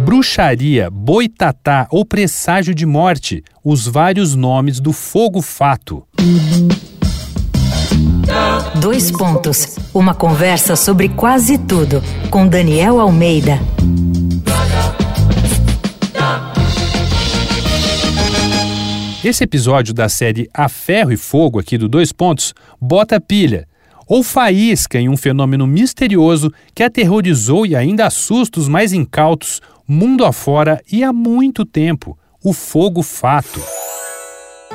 bruxaria, boitatá ou presságio de morte, os vários nomes do fogo fato. Dois pontos. Uma conversa sobre quase tudo com Daniel Almeida. Esse episódio da série A Ferro e Fogo aqui do Dois Pontos bota pilha ou faísca em um fenômeno misterioso que aterrorizou e ainda assusta os mais incautos mundo afora e há muito tempo: o fogo fato.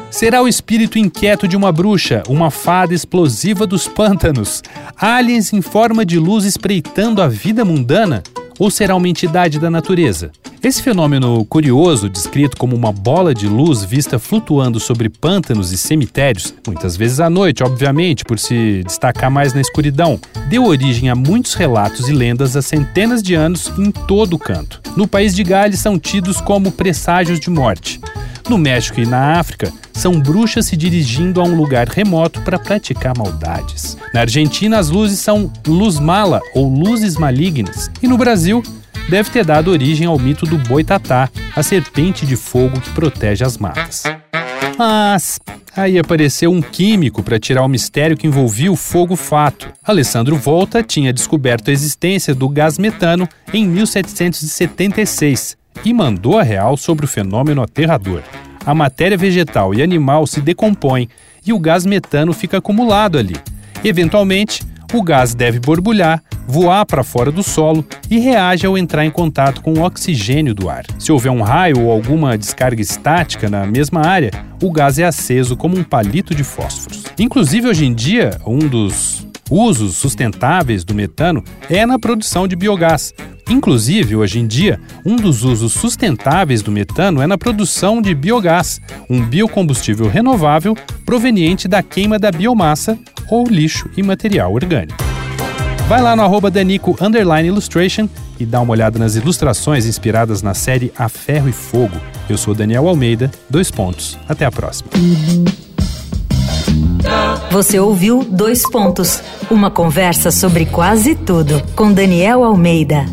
Será o espírito inquieto de uma bruxa, uma fada explosiva dos pântanos, aliens em forma de luz espreitando a vida mundana? Ou será uma entidade da natureza? Esse fenômeno curioso, descrito como uma bola de luz vista flutuando sobre pântanos e cemitérios, muitas vezes à noite, obviamente, por se destacar mais na escuridão, deu origem a muitos relatos e lendas há centenas de anos em todo o canto. No país de Gales são tidos como presságios de morte. No México e na África, são bruxas se dirigindo a um lugar remoto para praticar maldades. Na Argentina, as luzes são luz mala ou luzes malignas. E no Brasil, deve ter dado origem ao mito do boitatá, a serpente de fogo que protege as matas. Mas aí apareceu um químico para tirar o mistério que envolvia o fogo fato. Alessandro Volta tinha descoberto a existência do gás metano em 1776 e mandou a real sobre o fenômeno aterrador. A matéria vegetal e animal se decompõem e o gás metano fica acumulado ali. Eventualmente, o gás deve borbulhar, voar para fora do solo e reage ao entrar em contato com o oxigênio do ar. Se houver um raio ou alguma descarga estática na mesma área, o gás é aceso como um palito de fósforos. Inclusive, hoje em dia, um dos usos sustentáveis do metano é na produção de biogás. Inclusive, hoje em dia, um dos usos sustentáveis do metano é na produção de biogás, um biocombustível renovável proveniente da queima da biomassa ou lixo e material orgânico. Vai lá no arroba Danico Illustration e dá uma olhada nas ilustrações inspiradas na série A Ferro e Fogo. Eu sou Daniel Almeida, dois pontos. Até a próxima. Você ouviu Dois Pontos, uma conversa sobre quase tudo com Daniel Almeida.